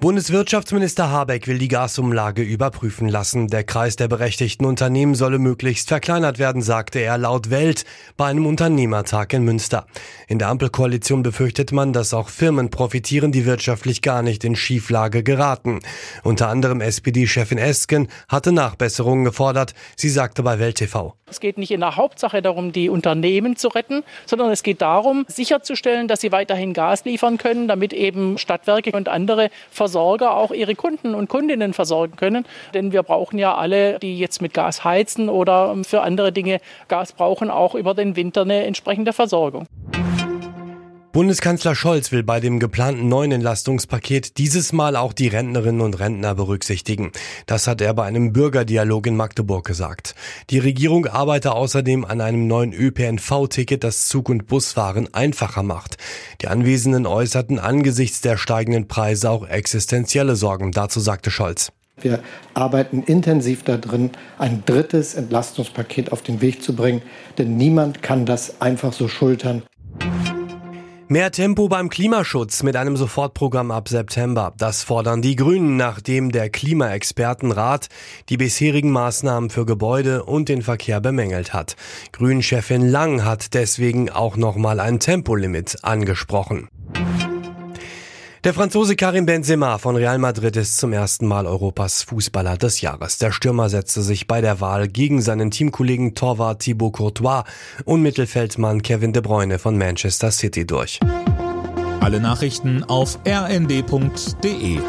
Bundeswirtschaftsminister Habeck will die Gasumlage überprüfen lassen. Der Kreis der berechtigten Unternehmen solle möglichst verkleinert werden, sagte er laut Welt bei einem Unternehmertag in Münster. In der Ampelkoalition befürchtet man, dass auch Firmen profitieren, die wirtschaftlich gar nicht in Schieflage geraten. Unter anderem SPD-Chefin Esken hatte Nachbesserungen gefordert. Sie sagte bei Welt TV. Es geht nicht in der Hauptsache darum, die Unternehmen zu retten, sondern es geht darum, sicherzustellen, dass sie weiterhin Gas liefern können, damit eben Stadtwerke und andere Versorger auch ihre Kunden und Kundinnen versorgen können. Denn wir brauchen ja alle, die jetzt mit Gas heizen oder für andere Dinge Gas brauchen, auch über den Winter eine entsprechende Versorgung. Bundeskanzler Scholz will bei dem geplanten neuen Entlastungspaket dieses Mal auch die Rentnerinnen und Rentner berücksichtigen. Das hat er bei einem Bürgerdialog in Magdeburg gesagt. Die Regierung arbeite außerdem an einem neuen ÖPNV-Ticket, das Zug- und Busfahren einfacher macht. Die Anwesenden äußerten angesichts der steigenden Preise auch existenzielle Sorgen. Dazu sagte Scholz. Wir arbeiten intensiv darin, ein drittes Entlastungspaket auf den Weg zu bringen, denn niemand kann das einfach so schultern. Mehr Tempo beim Klimaschutz mit einem Sofortprogramm ab September. Das fordern die Grünen, nachdem der Klimaexpertenrat die bisherigen Maßnahmen für Gebäude und den Verkehr bemängelt hat. Grünchefin Lang hat deswegen auch nochmal ein Tempolimit angesprochen. Der Franzose Karim Benzema von Real Madrid ist zum ersten Mal Europas Fußballer des Jahres. Der Stürmer setzte sich bei der Wahl gegen seinen Teamkollegen Torwart Thibaut Courtois und Mittelfeldmann Kevin De Bruyne von Manchester City durch. Alle Nachrichten auf rnd.de